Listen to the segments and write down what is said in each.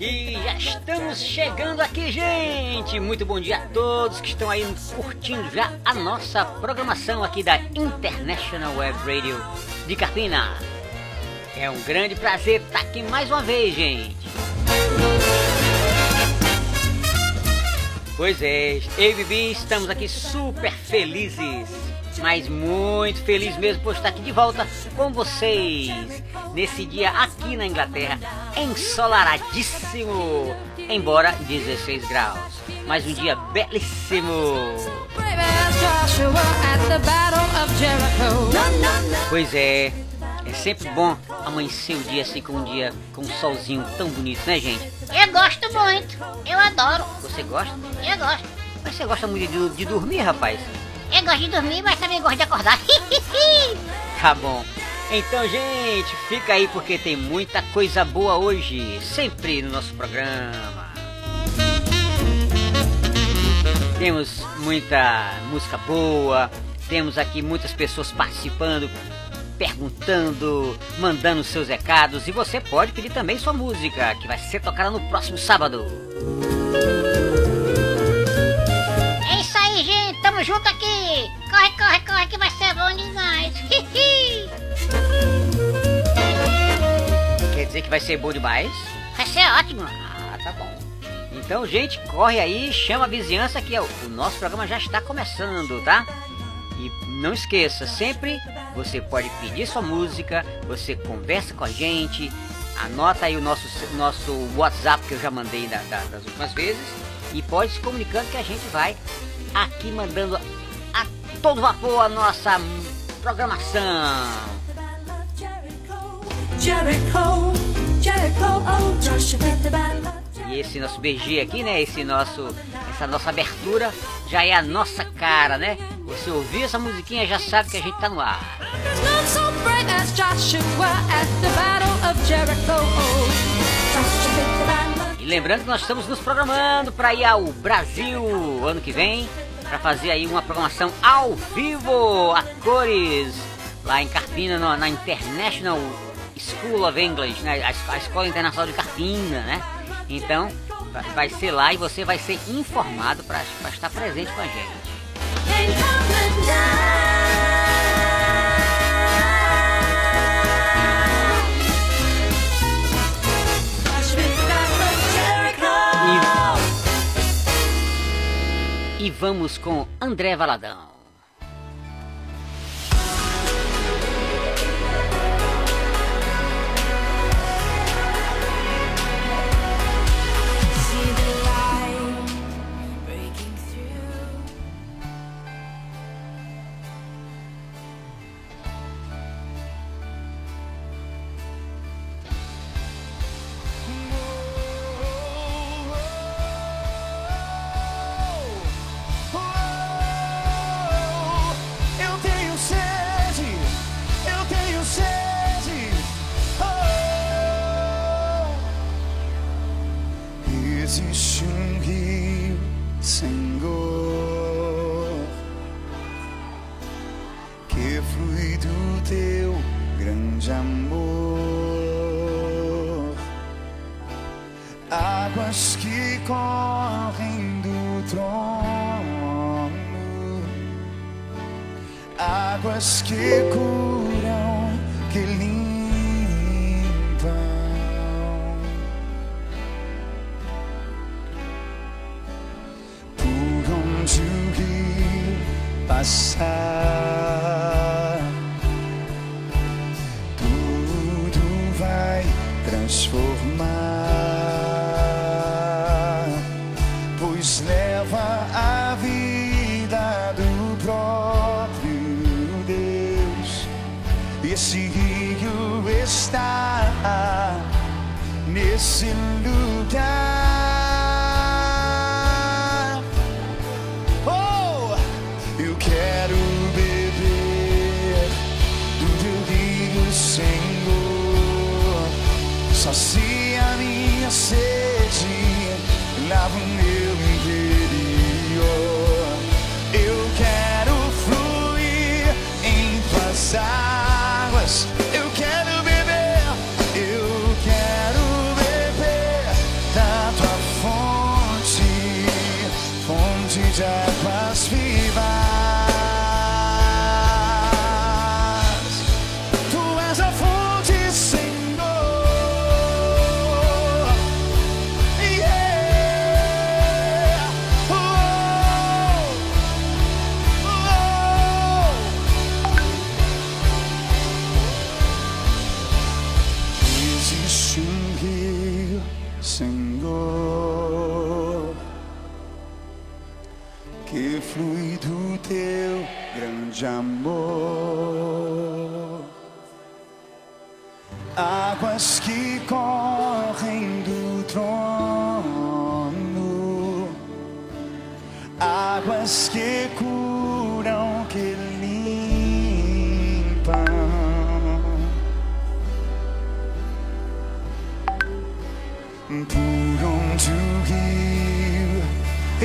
E já estamos chegando aqui, gente! Muito bom dia a todos que estão aí curtindo já a nossa programação aqui da International Web Radio de Carpina. É um grande prazer estar aqui mais uma vez, gente! Pois é, eu e Bibi estamos aqui super felizes, mas muito feliz mesmo por estar aqui de volta com vocês nesse dia aqui na Inglaterra, ensolaradíssimo, embora 16 graus, mas um dia belíssimo. Pois é, é sempre bom amanhecer o dia assim com um dia com um solzinho tão bonito, né, gente? Eu gosto muito. Eu adoro. Você gosta? Eu gosto. Mas você gosta muito de, de dormir, rapaz? Eu gosto de dormir, mas também gosto de acordar. Tá bom. Então, gente, fica aí porque tem muita coisa boa hoje, sempre no nosso programa. Temos muita música boa, temos aqui muitas pessoas participando, perguntando, mandando seus recados e você pode pedir também sua música, que vai ser tocada no próximo sábado. Junto aqui. Corre, corre, corre, que vai ser bom demais. Quer dizer que vai ser bom demais? vai ser ótimo. Ah, tá bom. Então, gente, corre aí, chama a vizinhança que é o o nosso programa já está começando, tá? E não esqueça, sempre você pode pedir sua música, você conversa com a gente, anota aí o nosso, nosso WhatsApp que eu já mandei da- da- das últimas vezes e pode se comunicando que a gente vai aqui mandando a todo vapor a nossa programação. Oh E esse nosso BG aqui, né? Esse nosso, essa nossa abertura já é a nossa cara, né? Você ouvir essa musiquinha já sabe que a gente tá no ar. Lembrando que nós estamos nos programando para ir ao Brasil ano que vem, para fazer aí uma programação ao vivo, a cores, lá em Carpina, no- na International School of English, né? a, a Escola Internacional de Carpina, né? Então, vai ser lá e você vai ser informado para estar presente com a gente. E vamos com André Valadão. Correm do trono águas que curam, que limpam. Por onde o rio passar,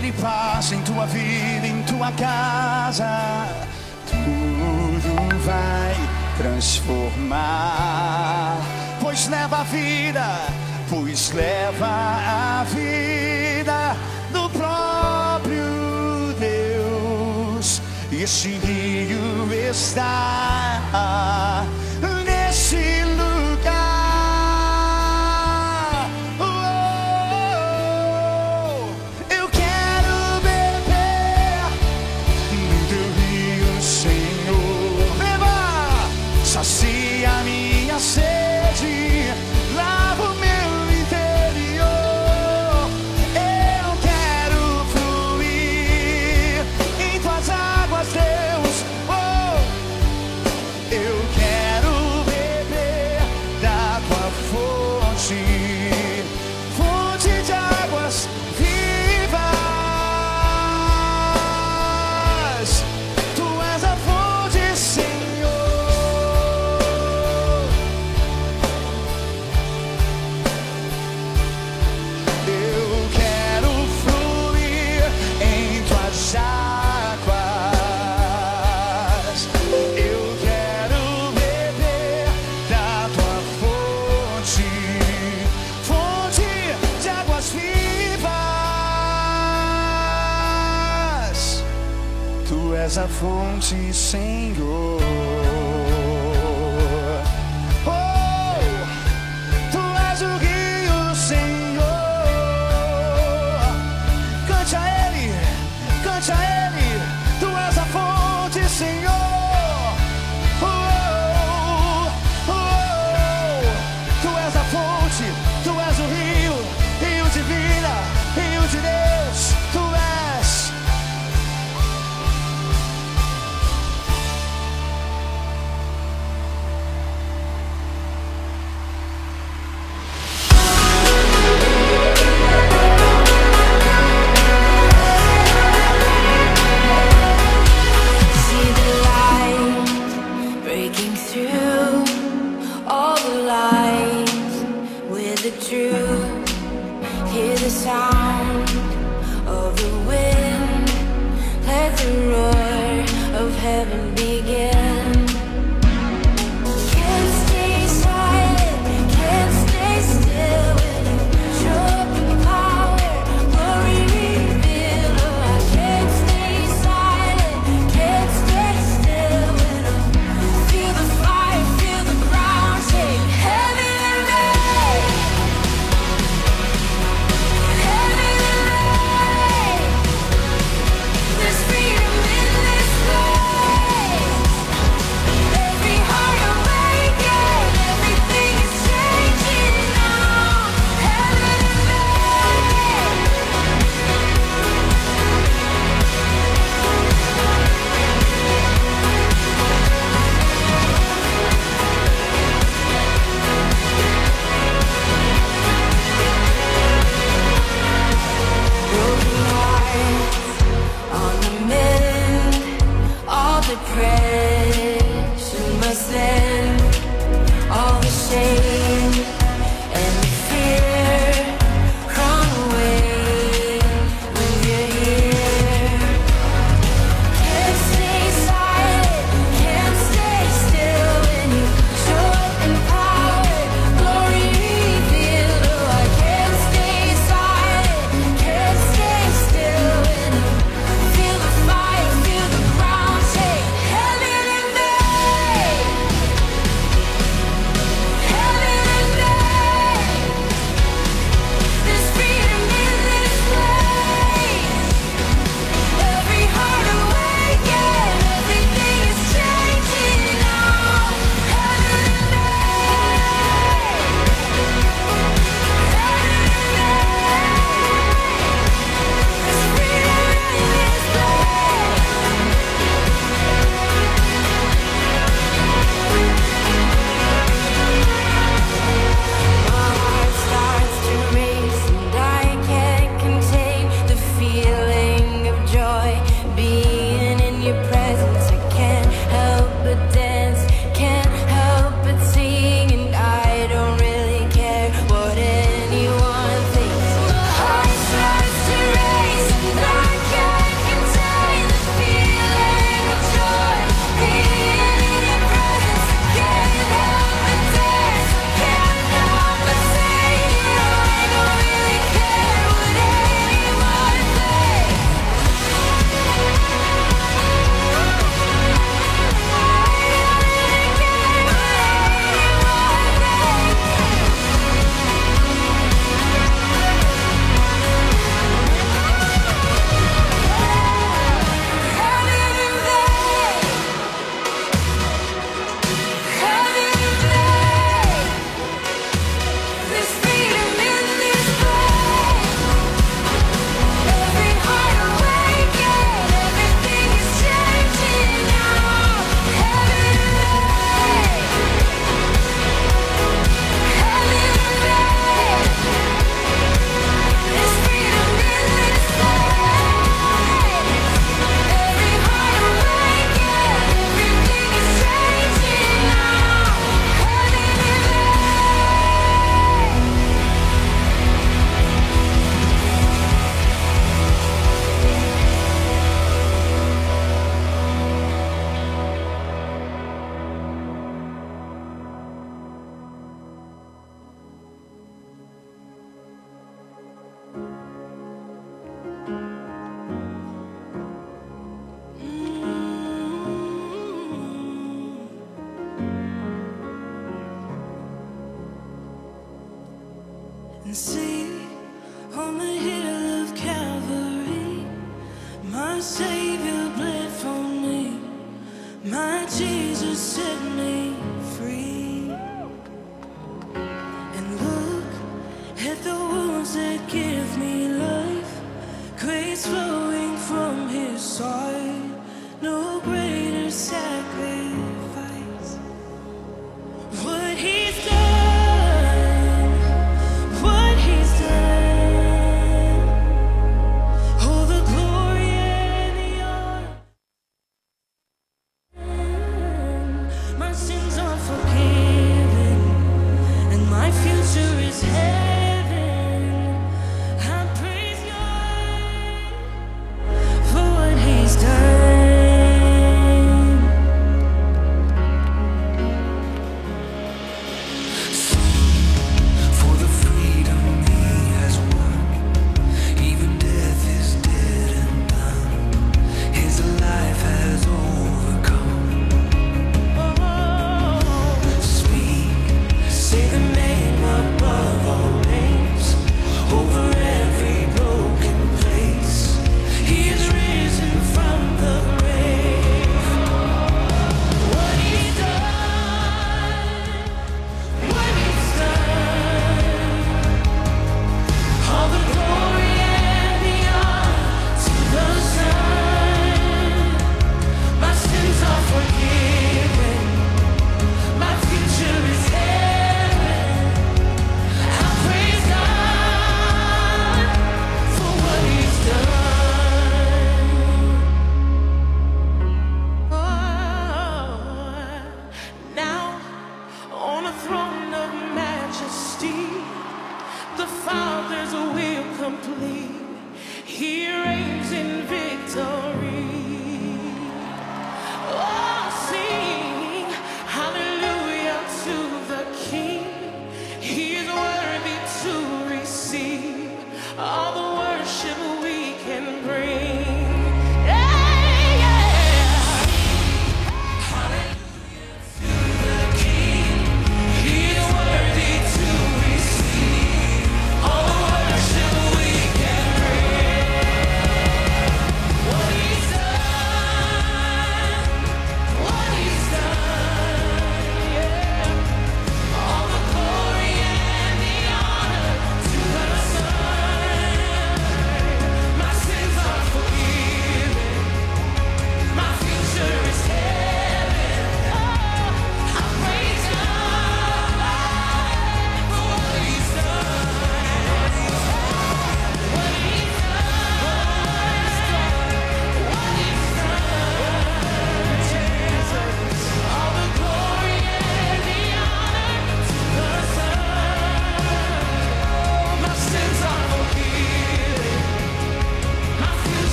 Ele passa em tua vida, em tua casa. Tudo vai transformar. Pois leva a vida, pois leva a vida do próprio Deus. Esse rio está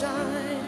time.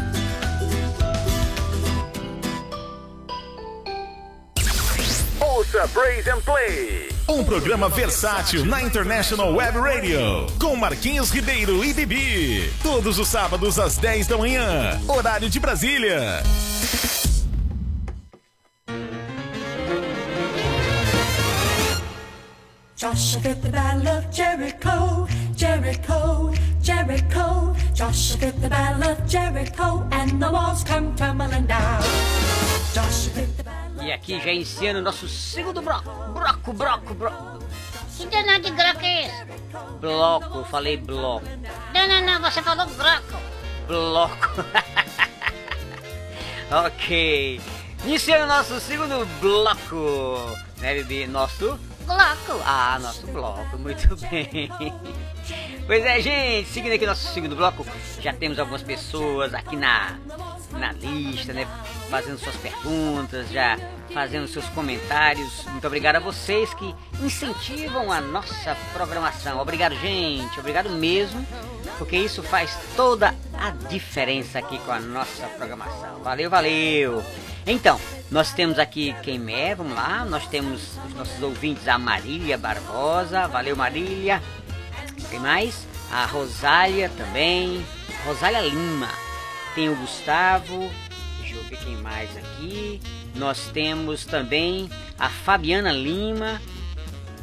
Ouça Praise and Play. Um programa versátil na International Web Radio. Com Marquinhos Ribeiro e Bibi. Todos os sábados às 10 da manhã. Horário de Brasília. Joshua fit the battle of Jericho, Jericho, Jericho. Joshua fit the battle of Jericho, and the walls come tumbling down. Joshua fit the battle. E aqui já iniciando o nosso segundo bloco. Bloco, bloco, bloco. Que danado de groco é esse? Bloco, eu falei bloco. Não, não, não, você falou groco. Bloco. ok. Iniciando o nosso segundo bloco. Né, Bibi? Nosso bloco. Ah, nosso bloco. Muito bem. Pois é, gente. Seguindo aqui nosso segundo bloco, já temos algumas pessoas aqui na, na lista, né? Fazendo suas perguntas, já fazendo seus comentários. Muito obrigado a vocês que incentivam a nossa programação. Obrigado, gente. Obrigado mesmo, porque isso faz toda a diferença aqui com a nossa programação. Valeu, valeu. Então, nós temos aqui quem é, vamos lá. Nós temos os nossos ouvintes, a Marília Barbosa. Valeu, Marília. Tem mais? A Rosália também. Rosália Lima. Tem o Gustavo. Deixa eu ver quem mais aqui. Nós temos também a Fabiana Lima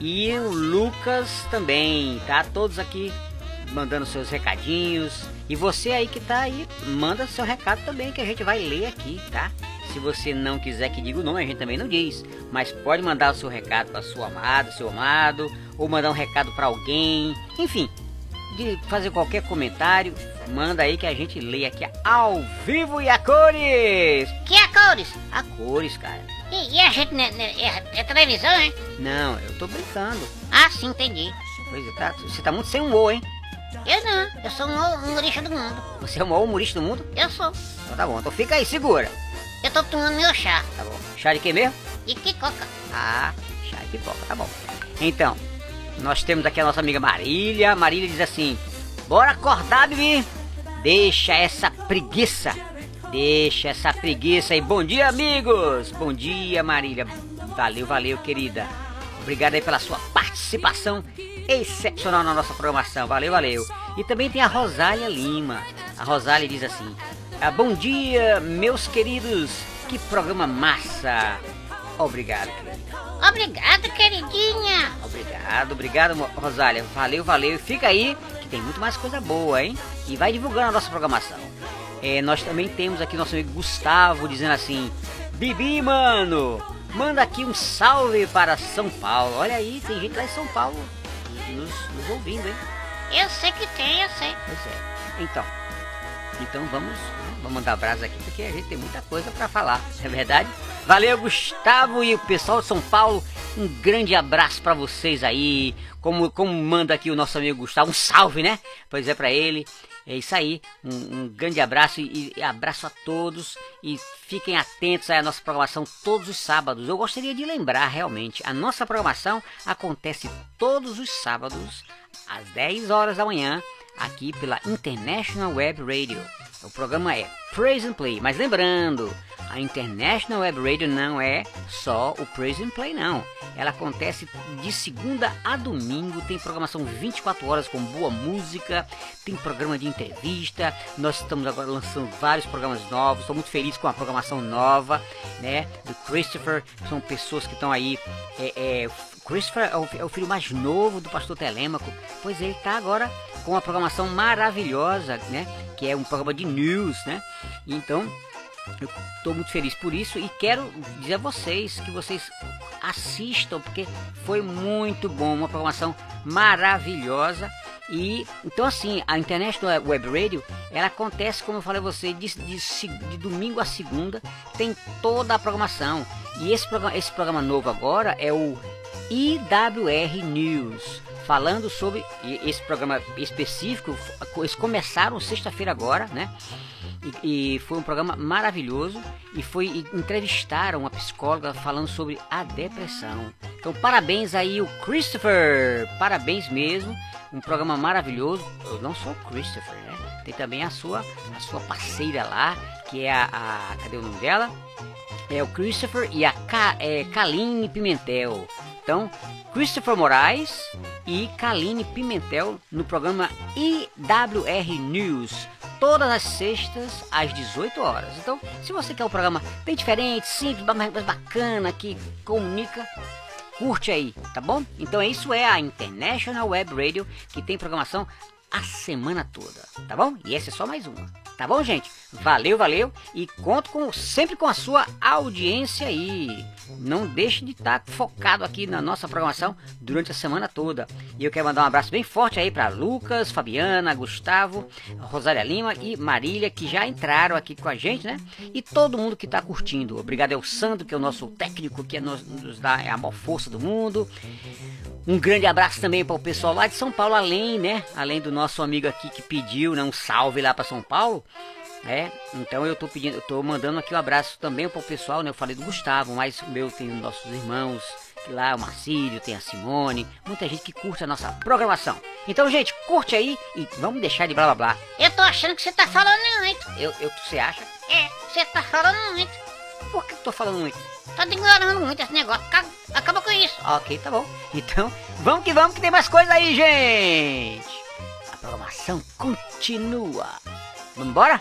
e o Lucas também, tá? Todos aqui mandando seus recadinhos. E você aí que tá aí, manda seu recado também que a gente vai ler aqui, tá? Se você não quiser que diga o nome, a gente também não diz. Mas pode mandar o seu recado para sua amada, seu amado, ou mandar um recado para alguém. Enfim, de fazer qualquer comentário, manda aí que a gente lê aqui ao vivo e a cores. Que é cores? A cores, cara. E, e a gente né, né, é, é televisão, hein? Não, eu tô brincando. Ah, sim, entendi. Pois é, tá, você tá muito sem humor, hein? Eu não, eu sou um humorista do mundo. Você é o maior humorista do mundo? Eu sou. Então tá bom, então fica aí, segura. Eu tô tomando meu chá. Tá bom. Chá de quê mesmo? E que coca. Ah, chá de pipoca, tá bom. Então, nós temos aqui a nossa amiga Marília. Marília diz assim: Bora acordar, Bibi. Deixa essa preguiça. Deixa essa preguiça aí. Bom dia, amigos. Bom dia, Marília. Valeu, valeu, querida. Obrigado aí pela sua participação excepcional na nossa programação. Valeu, valeu. E também tem a Rosália Lima. A Rosália diz assim: ah, Bom dia, meus queridos. Que programa massa. Obrigado, querida. Obrigado, queridinha. Obrigado, obrigado, Rosália. Valeu, valeu. E Fica aí, que tem muito mais coisa boa, hein? E vai divulgando a nossa programação. É, nós também temos aqui nosso amigo Gustavo dizendo assim: Bibi, mano, manda aqui um salve para São Paulo. Olha aí, tem gente lá em São Paulo nos, nos ouvindo, hein? Eu sei que tem, eu sei. Pois é. Então, então vamos, vamos mandar abraço aqui porque a gente tem muita coisa para falar, não é verdade? Valeu, Gustavo e o pessoal de São Paulo. Um grande abraço para vocês aí. Como, como manda aqui o nosso amigo Gustavo, um salve, né? Pois é para ele. É isso aí. Um, um grande abraço e, e abraço a todos e fiquem atentos à nossa programação todos os sábados. Eu gostaria de lembrar realmente, a nossa programação acontece todos os sábados às 10 horas da manhã aqui pela International Web Radio. O programa é Praise and Play, mas lembrando, a International Web Radio não é só o Praise and Play não. Ela acontece de segunda a domingo, tem programação 24 horas com boa música, tem programa de entrevista. Nós estamos agora lançando vários programas novos. Estou muito feliz com a programação nova, né? Do Christopher, são pessoas que estão aí é, é, Christopher é o, é o filho mais novo do pastor Telêmaco. Pois ele está agora com uma programação maravilhosa, né? Que é um programa de news, né? Então, eu estou muito feliz por isso e quero dizer a vocês que vocês assistam, porque foi muito bom, uma programação maravilhosa. E então assim, a International Web Radio, ela acontece, como eu falei a você, de, de, de domingo a segunda, tem toda a programação. E esse programa, esse programa novo agora é o IWR News, falando sobre esse programa específico. Eles começaram sexta-feira agora, né? E, e foi um programa maravilhoso e foi e entrevistaram uma psicóloga falando sobre a depressão. Então parabéns aí o Christopher, parabéns mesmo, um programa maravilhoso. Eu não sou o Christopher, né? Tem também a sua a sua parceira lá, que é a, a cadê o nome dela? É o Christopher e a Ka, é, Kaline Pimentel. Então, Christopher Moraes e Kaline Pimentel no programa IWR News. Todas as sextas às 18 horas. Então, se você quer um programa bem diferente, simples, mas bacana, que comunica, curte aí, tá bom? Então isso é a International Web Radio que tem programação a semana toda, tá bom? E essa é só mais uma, tá bom, gente? Valeu, valeu e conto com, sempre com a sua audiência aí. Não deixe de estar focado aqui na nossa programação durante a semana toda. E eu quero mandar um abraço bem forte aí para Lucas, Fabiana, Gustavo, Rosália Lima e Marília que já entraram aqui com a gente, né? E todo mundo que está curtindo. Obrigado ao Sandro, que é o nosso técnico que nos, nos dá a maior força do mundo. Um grande abraço também para o pessoal lá de São Paulo, além, né? Além do nosso amigo aqui que pediu, né? Um salve lá para São Paulo. É, então eu tô pedindo, eu tô mandando aqui um abraço também para o pessoal, né? Eu falei do Gustavo, mas o meu tem os nossos irmãos que lá, o Marcílio, tem a Simone, muita gente que curte a nossa programação. Então, gente, curte aí e vamos deixar de blá blá blá. Eu tô achando que você tá falando muito. Eu, eu, você acha? É, você tá falando muito. Por que eu tô falando muito? Tá ignorando muito esse negócio. Acaba, acaba com isso. Ok, tá bom. Então, vamos que vamos que tem mais coisa aí, gente. A programação continua. Vamos embora?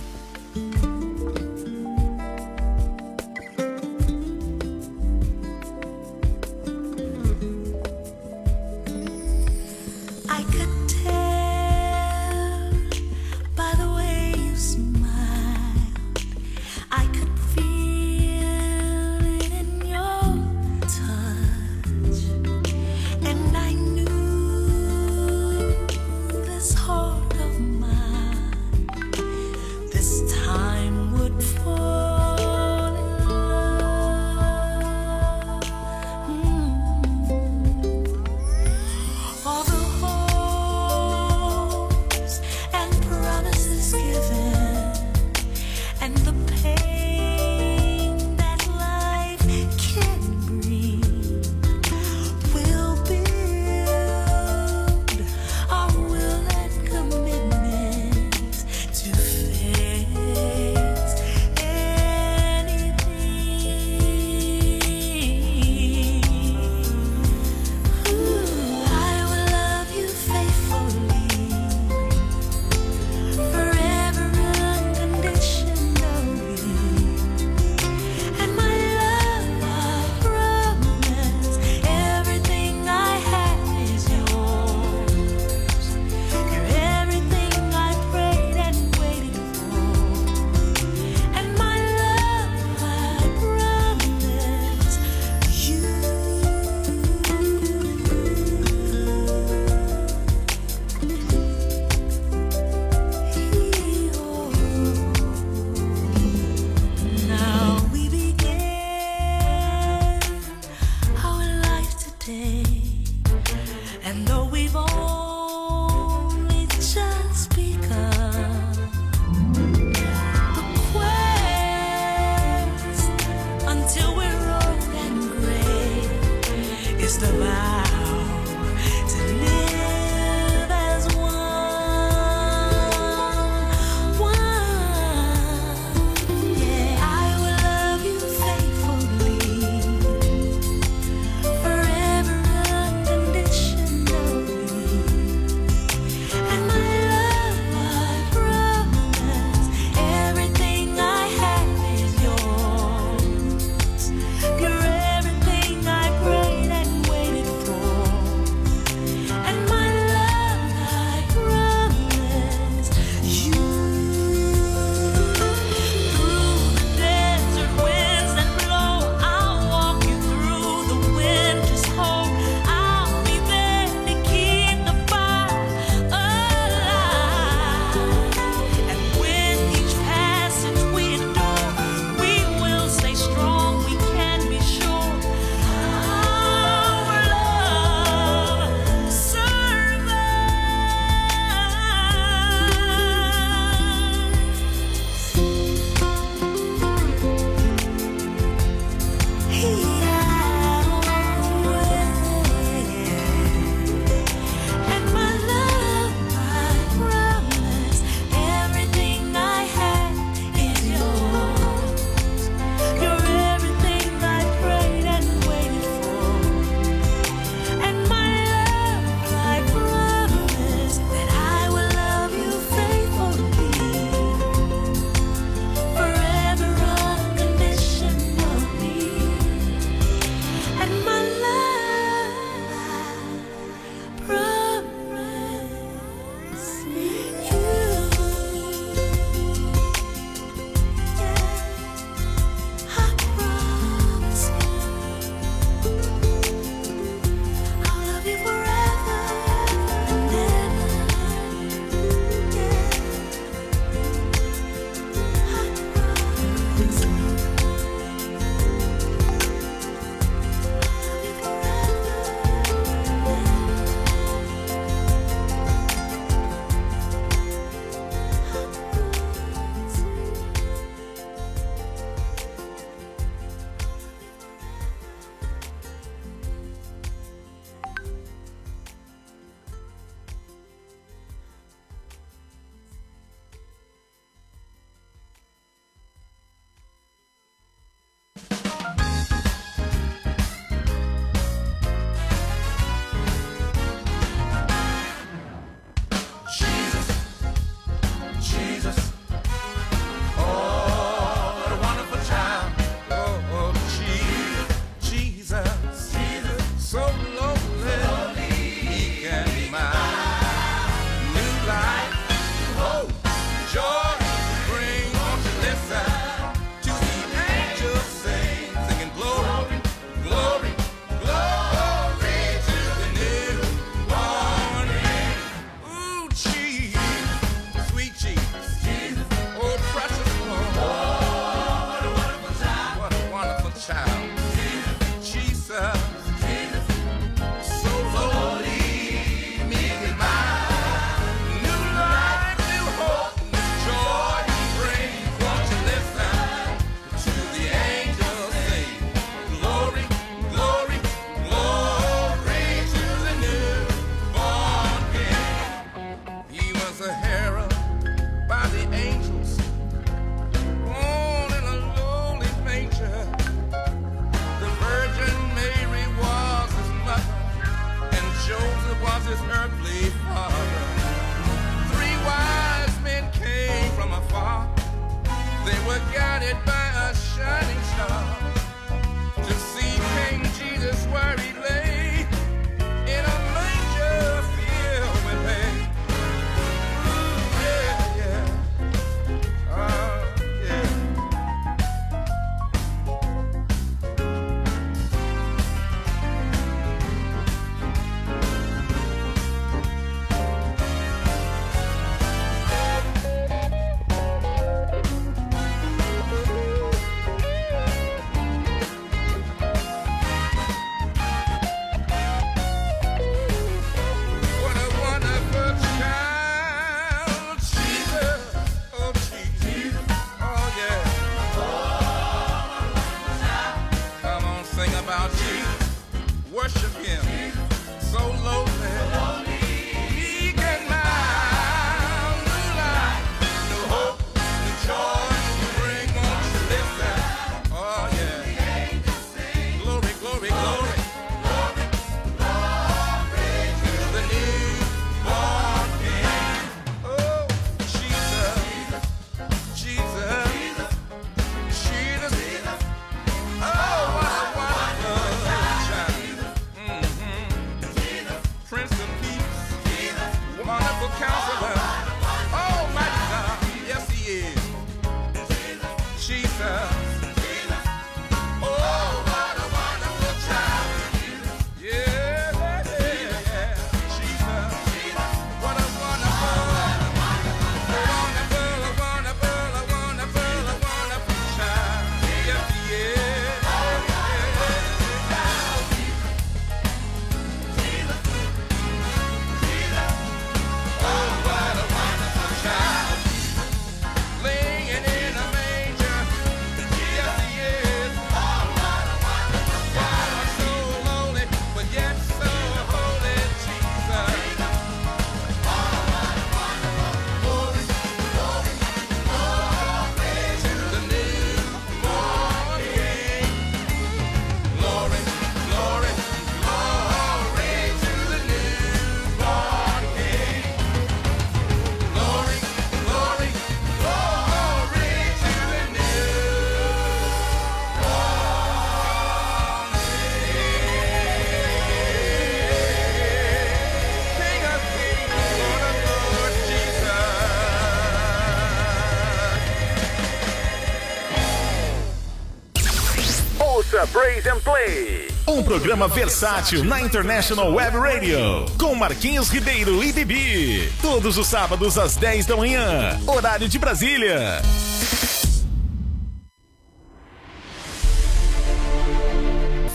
Ouça Praise and Play. Um programa versátil na International Web Radio. Com Marquinhos Ribeiro e Bibi. Todos os sábados às 10 da manhã. Horário de Brasília.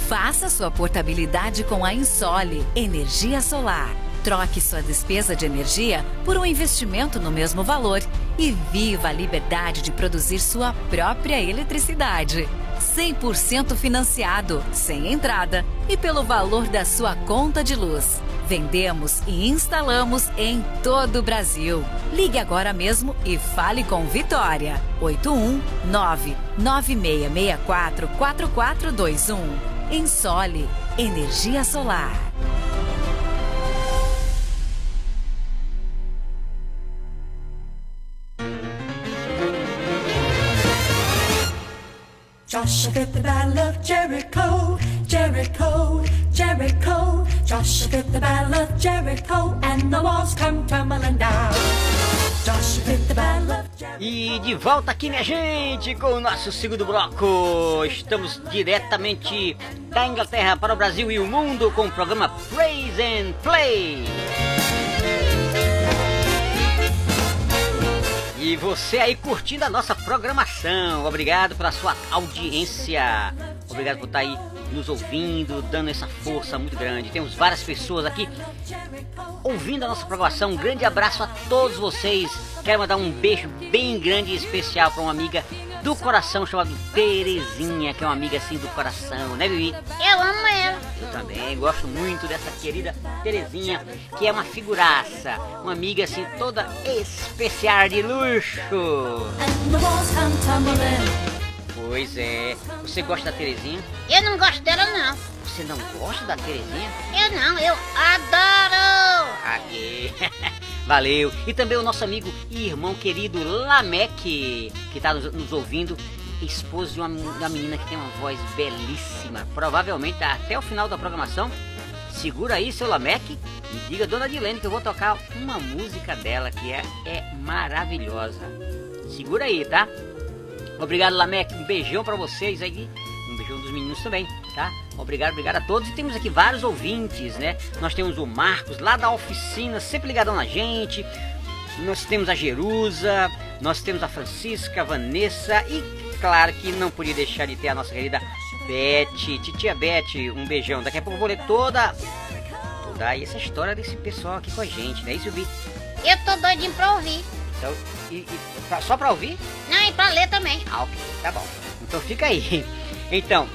Faça sua portabilidade com a Insole Energia Solar. Troque sua despesa de energia por um investimento no mesmo valor e viva a liberdade de produzir sua própria eletricidade. 100% financiado, sem entrada e pelo valor da sua conta de luz. Vendemos e instalamos em todo o Brasil. Ligue agora mesmo e fale com Vitória. 819 9664 4421. Ensole Energia Solar. Joshua the battle of Jericho, Jericho, Jericho. Joshua the battle of Jericho, and the walls come tumbling down. E de volta aqui, minha gente, com o nosso segundo bloco. Estamos diretamente da Inglaterra para o Brasil e o mundo com o programa Praise and Play. E você aí curtindo a nossa programação. Obrigado pela sua audiência. Obrigado por estar aí nos ouvindo, dando essa força muito grande. Temos várias pessoas aqui ouvindo a nossa programação. Um grande abraço a todos vocês. Quero mandar um beijo bem grande e especial para uma amiga do coração chamada Terezinha, que é uma amiga assim do coração, né, Vivi? Eu amo ela. Eu também gosto muito dessa querida Terezinha, que é uma figuraça, uma amiga assim toda especial de luxo. Pois é. Você gosta da Terezinha? Eu não gosto dela, não. Você não gosta da Terezinha? Eu não, eu adoro. Aqui. Valeu. E também o nosso amigo e irmão querido Lameque, que está nos, ouvindo. Esposo de uma, uma menina que tem uma voz belíssima. Provavelmente até o final da programação. Segura aí, seu Lameque, e diga dona Dilene que eu vou tocar uma música dela que é, é maravilhosa. Segura aí, tá? Obrigado, Lameque. Um beijão pra vocês aí. Beijão dos meninos também, tá? Obrigado, obrigado a todos. E temos aqui vários ouvintes, né? Nós temos o Marcos lá da oficina, sempre ligadão na gente. Nós temos a Jerusa, nós temos a Francisca, a Vanessa e claro que não podia deixar de ter a nossa querida Beth, titia Beth, um beijão. Daqui a pouco eu vou ler toda toda essa história desse pessoal aqui com a gente, né? Isso, Vi? Eu tô doidinho pra ouvir. Então, e, e pra- só pra ouvir? Não, e pra ler também. Ah, ok, tá bom. Então fica aí. Então,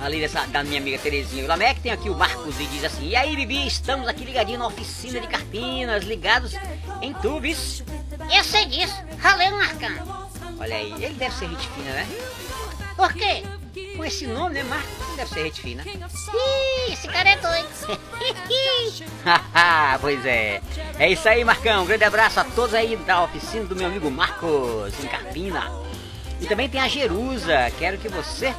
além dessa, da minha amiga Terezinha Lamec, tem aqui o Marcos e diz assim: E aí, Bibi, estamos aqui ligadinho na oficina de Carpinas, ligados em tubes. Eu sei disso. Valeu, Marcão. Olha aí, ele deve ser gente fina, né? Por quê? Com esse nome, né, Marcos? Ele deve ser gente fina. Ih, esse cara é doido. Haha, pois é. É isso aí, Marcão. Um grande abraço a todos aí da oficina do meu amigo Marcos, em Carpina. E também tem a Jerusa. Quero que você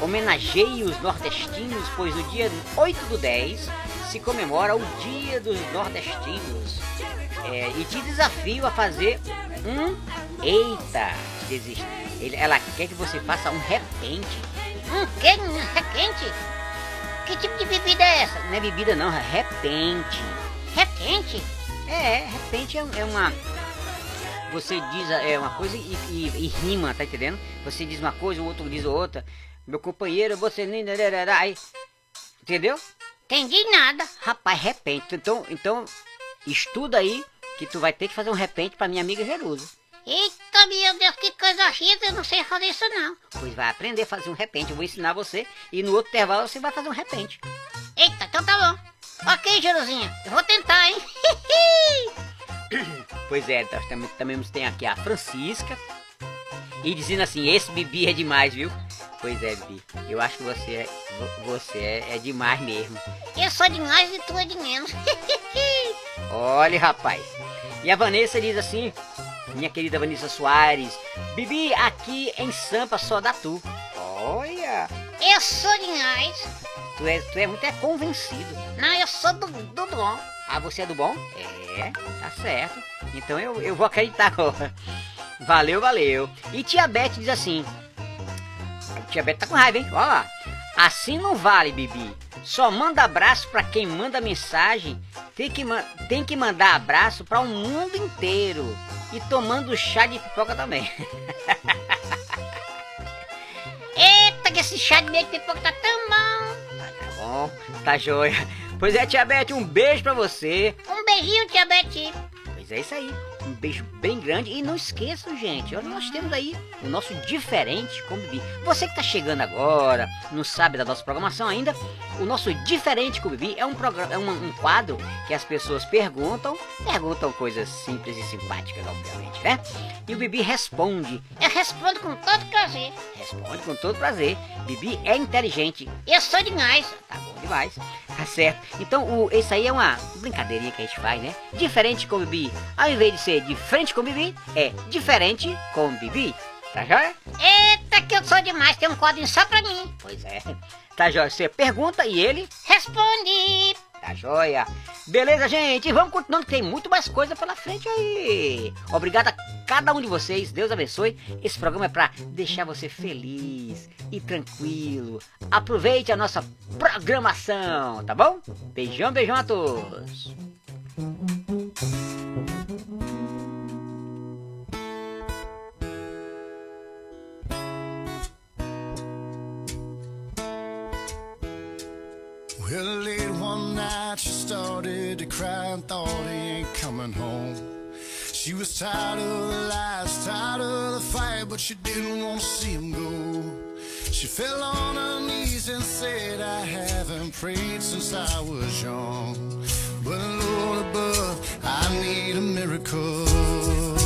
homenageie os nordestinos, pois no dia 8 do 10 se comemora o Dia dos Nordestinos. É, e te desafio a fazer um. Eita! Desiste. Ela quer que você faça um repente. Hum, que hum, requente? Que tipo de bebida é essa? Não é bebida, não, é repente. Requente? É, repente é, é uma. Você diz é uma coisa e, e- e rima, tá entendendo? Você diz uma coisa, o outro diz outra. Meu companheiro, você nem. Aí, entendeu? Entendi nada. Rapaz, repente. Então, então, estuda aí que tu vai ter que fazer um repente pra minha amiga Jerusa. Eita, meu Deus, que coisa chita. Eu não sei fazer isso, não. Pois vai aprender a fazer um repente. Eu vou ensinar você e no outro intervalo você vai fazer um repente. Eita, então tá bom. Ok, Jerusinha. Eu vou tentar, hein? Pois é, nós também, também tem aqui a Francisca. E dizendo assim, esse Bibi é demais, viu? Pois é, Bibi. Eu acho que você é, vo- você é, é demais mesmo. eu sou de mais e tu é de menos. Olha, rapaz. E a Vanessa diz assim, minha querida Vanessa Soares, Bibi, aqui em Sampa só dá tu. Olha, eu sou demais. tu é, tu é muito é convencido. Não, eu sou do, do bom. Ah, você é do bom? É, tá certo. Então eu, eu vou acreditar agora. Valeu, valeu. E tia Beth diz assim: tia Bete tá com raiva, hein? Olha lá. Assim não vale, Bibi. Só manda abraço pra quem manda mensagem. Tem que, tem que mandar abraço pra o mundo inteiro. E tomando chá de pipoca também. Eita, que esse chá de leite de pipoca tá tão bom. Tá bom, tá joia. Pois é, tia Bete, um beijo pra você. Um beijinho, tia. Pois é isso aí. Um beijo bem grande. E não esqueçam, gente, olha, nós temos aí o nosso diferente com o Bibi. Você que tá chegando agora, não sabe da nossa programação ainda, o nosso diferente com o Bibi é um programa, é um, um quadro que as pessoas perguntam, perguntam coisas simples e simpáticas, obviamente, né? E o Bibi responde, Eu respondo com todo prazer. responde com todo prazer. Bibi é inteligente, Eu sou demais. Tá bom demais. Tá certo. Então, o, esse aí é uma brincadeirinha que a gente faz, né? Diferente com Bibi. Ao invés de ser de frente com Bibi, é diferente com Bibi. Tá joia? Eita, que eu sou demais. Tem um quadrinho só pra mim. Pois é. Tá joia. Você pergunta e ele Responde. tá joia. Beleza, gente? Vamos continuando que tem muito mais coisa pela frente aí. Obrigado a cada um de vocês. Deus abençoe. Esse programa é pra deixar você feliz e tranquilo. Aproveite a nossa programação, tá bom? Beijão, beijão a todos. Coming home. She was tired of the lies, tired of the fight, but she didn't want to see him go. She fell on her knees and said, I haven't prayed since I was young. But Lord above, I need a miracle.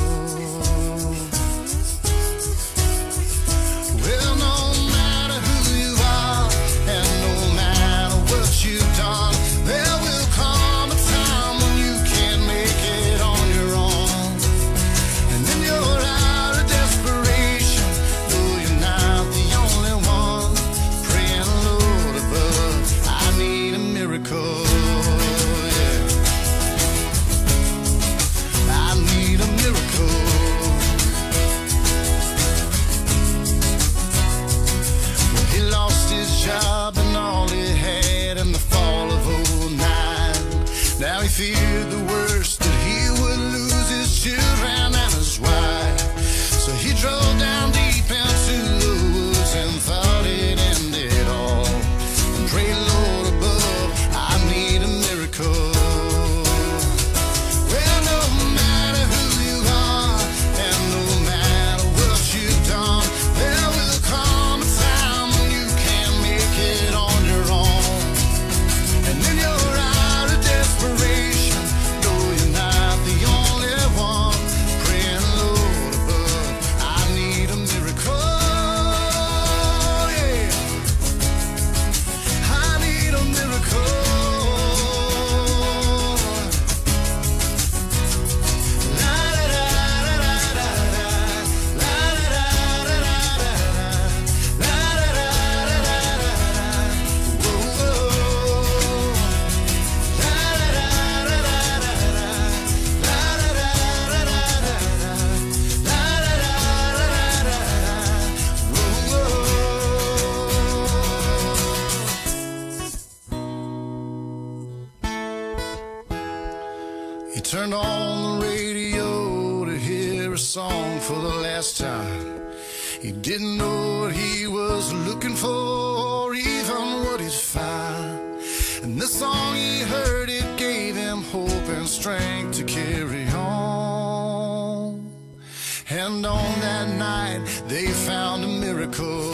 Miracle.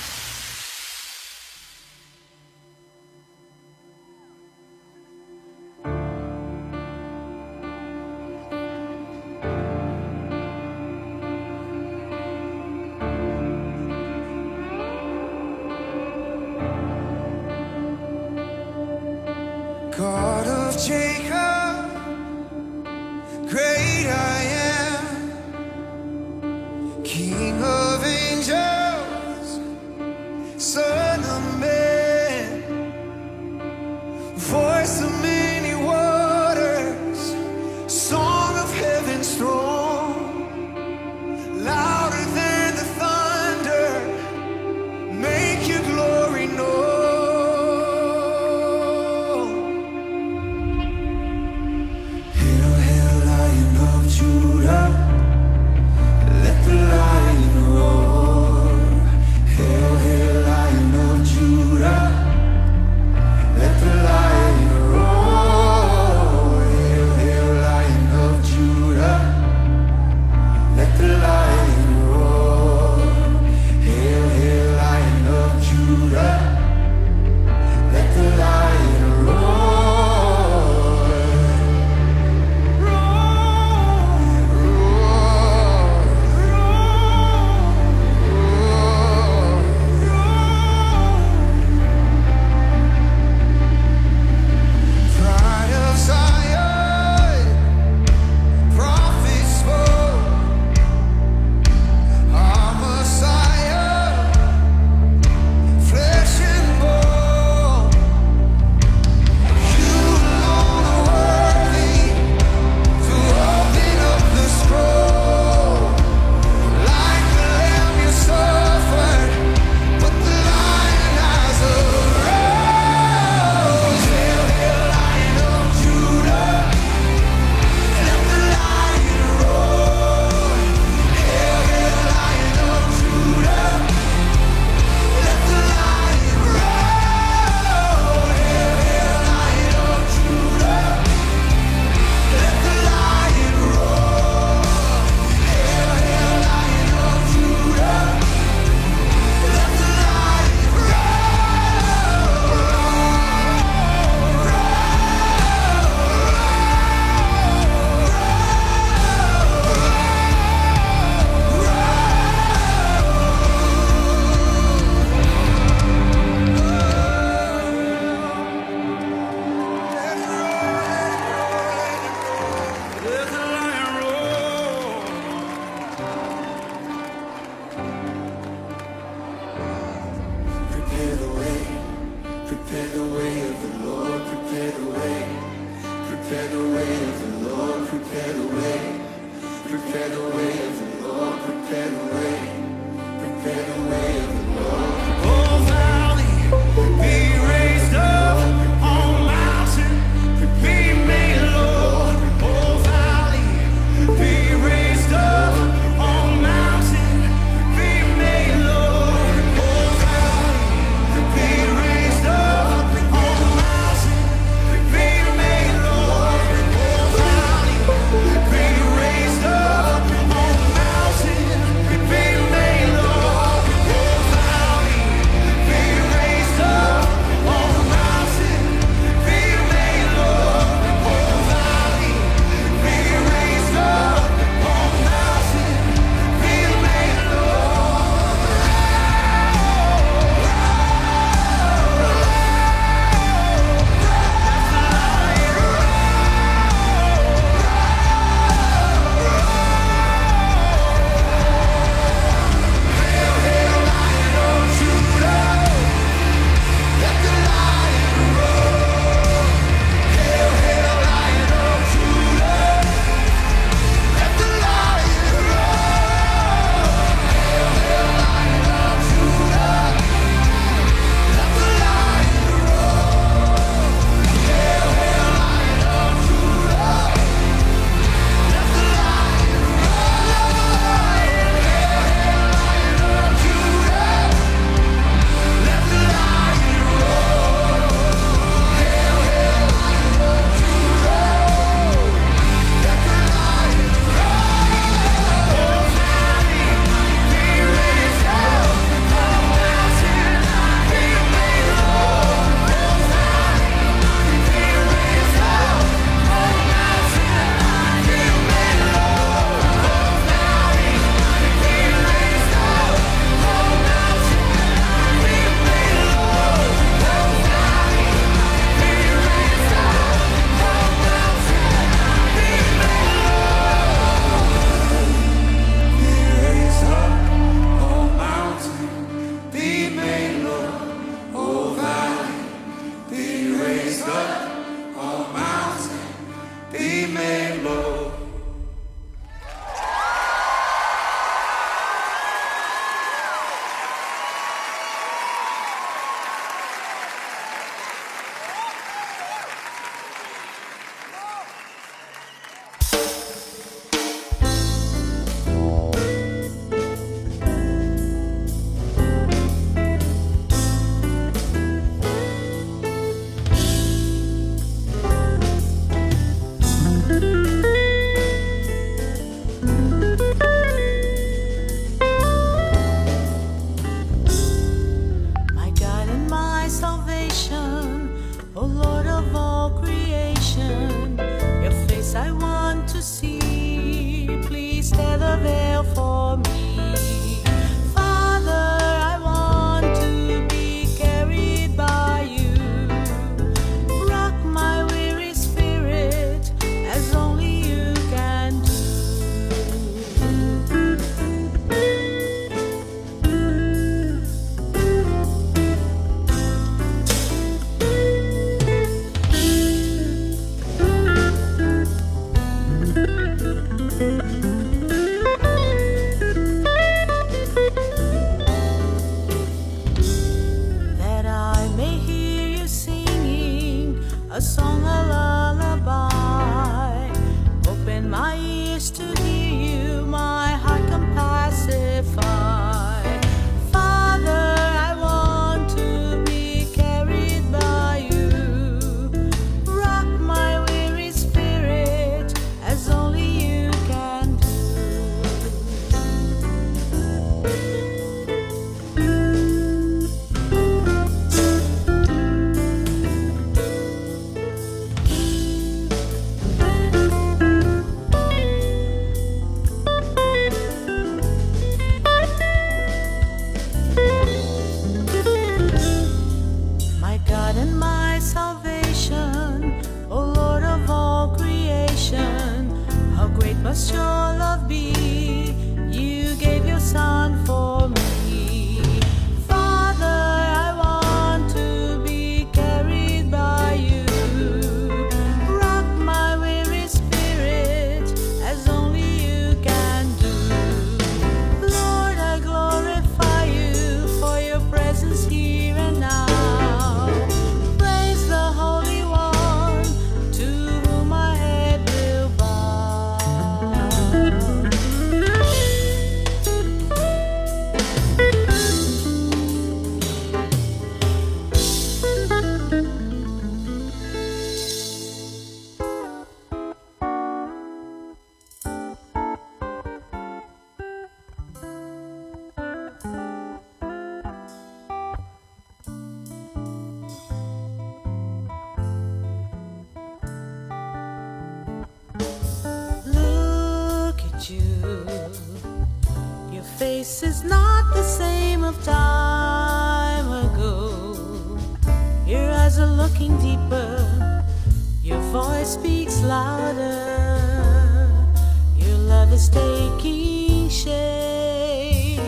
is taking shape.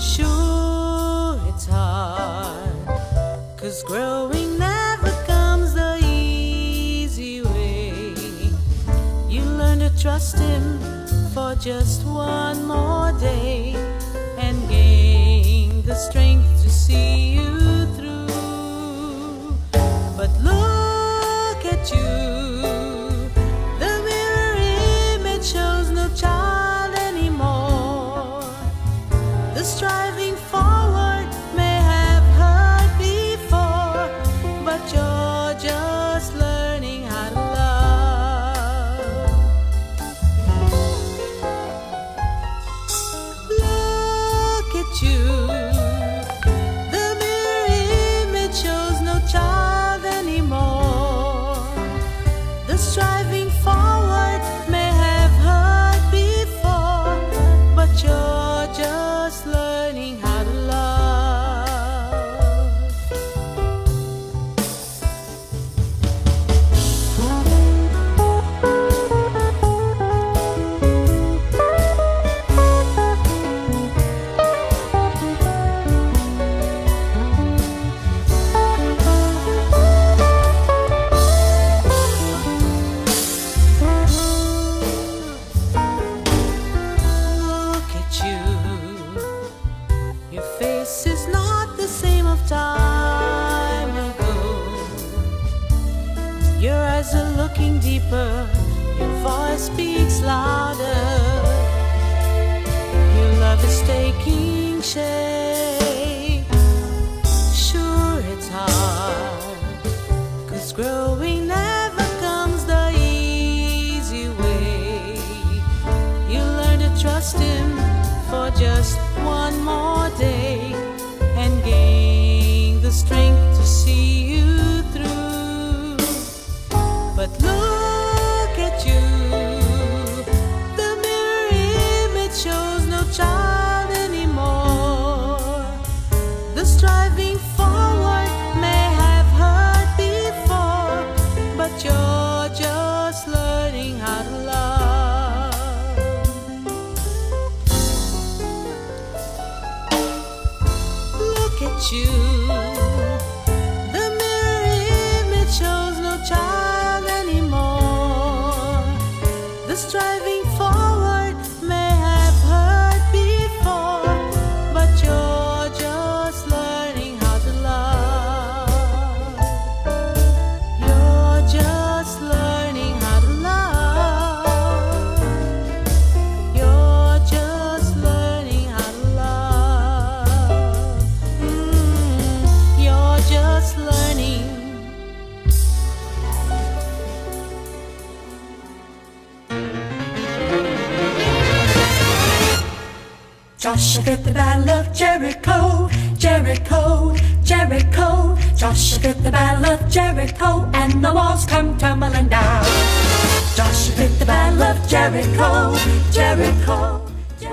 Sure, it's hard, cause growing never comes the easy way. You learn to trust Him for just one more day and gain the strength to see you through. But look at you.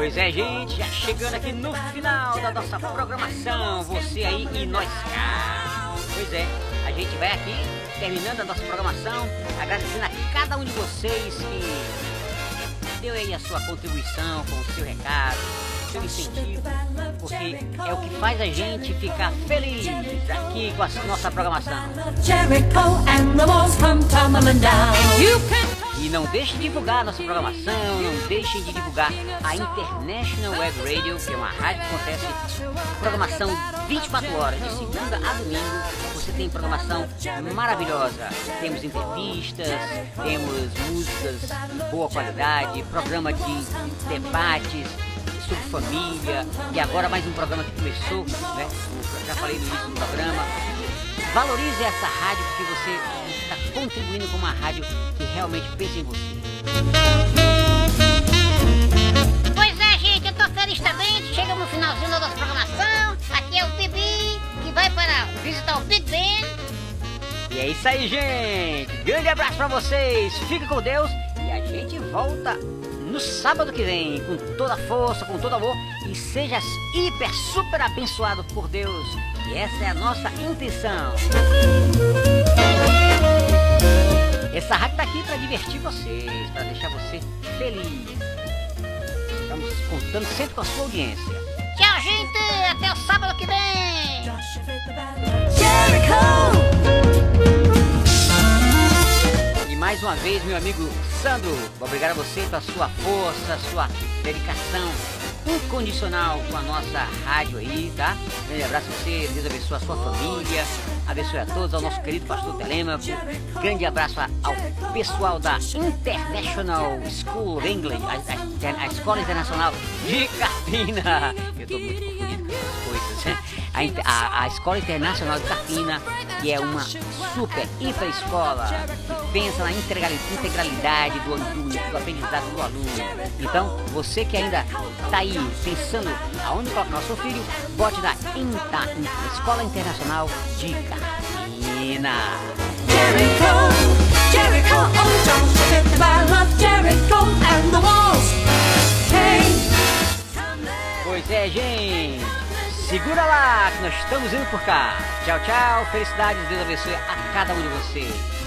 Pois é, gente, já chegando aqui no final da nossa programação. Você aí e nós cá. Pois é, a gente vai aqui terminando a nossa programação, agradecendo a cada um de vocês que deu aí a sua contribuição com o seu recado, seu incentivo, porque é o que faz a gente ficar feliz aqui com a nossa programação. Não deixe de divulgar nossa programação, não deixem de divulgar a International Web Radio, que é uma rádio que acontece programação 24 horas, de segunda a domingo. Você tem programação maravilhosa. Temos entrevistas, temos músicas boa qualidade, programa de debates sobre família e agora mais um programa que começou, né? Já falei no início do programa, Valorize essa rádio porque você contribuindo com uma rádio que realmente pensa em você. Pois é, gente, eu tô feliz também. Chegamos no finalzinho da nossa programação. Aqui é o Bibi, que vai para visitar o Big Ben. E é isso aí, gente. Grande abraço pra vocês. Fique com Deus e a gente volta no sábado que vem com toda força, com todo amor e seja hiper super abençoado por Deus. E essa é a nossa intenção. Essa rádio tá aqui para divertir vocês, para deixar você feliz. Estamos contando sempre com a sua audiência. Tchau, gente. Até o sábado que vem. E mais uma vez, meu amigo Sandro, obrigado a você pela sua força, sua dedicação incondicional com a nossa rádio aí, tá? Grande abraço a você, Deus abençoe a sua família, abençoe a todos, ao nosso querido pastor Telemaco. Grande abraço ao pessoal da International School of English, a, a- a Escola Internacional de Carpina. Eu tô muito confundido com essas coisas. A, a- a Escola Internacional de Carpina, que é uma super hiper escola que pensa na integrali- integralidade do, do, do aprendizado do aluno. Então, você que ainda está aí pensando aonde colocar o seu filho, bote na INTA, Escola Internacional de Carpina. Jericho, Jericho, oh, don't forget that I love Jericho and the walls. Pois é, gente. Segura lá, que nós estamos indo por cá. Tchau, tchau. Felicidades. Deus abençoe a cada um de vocês.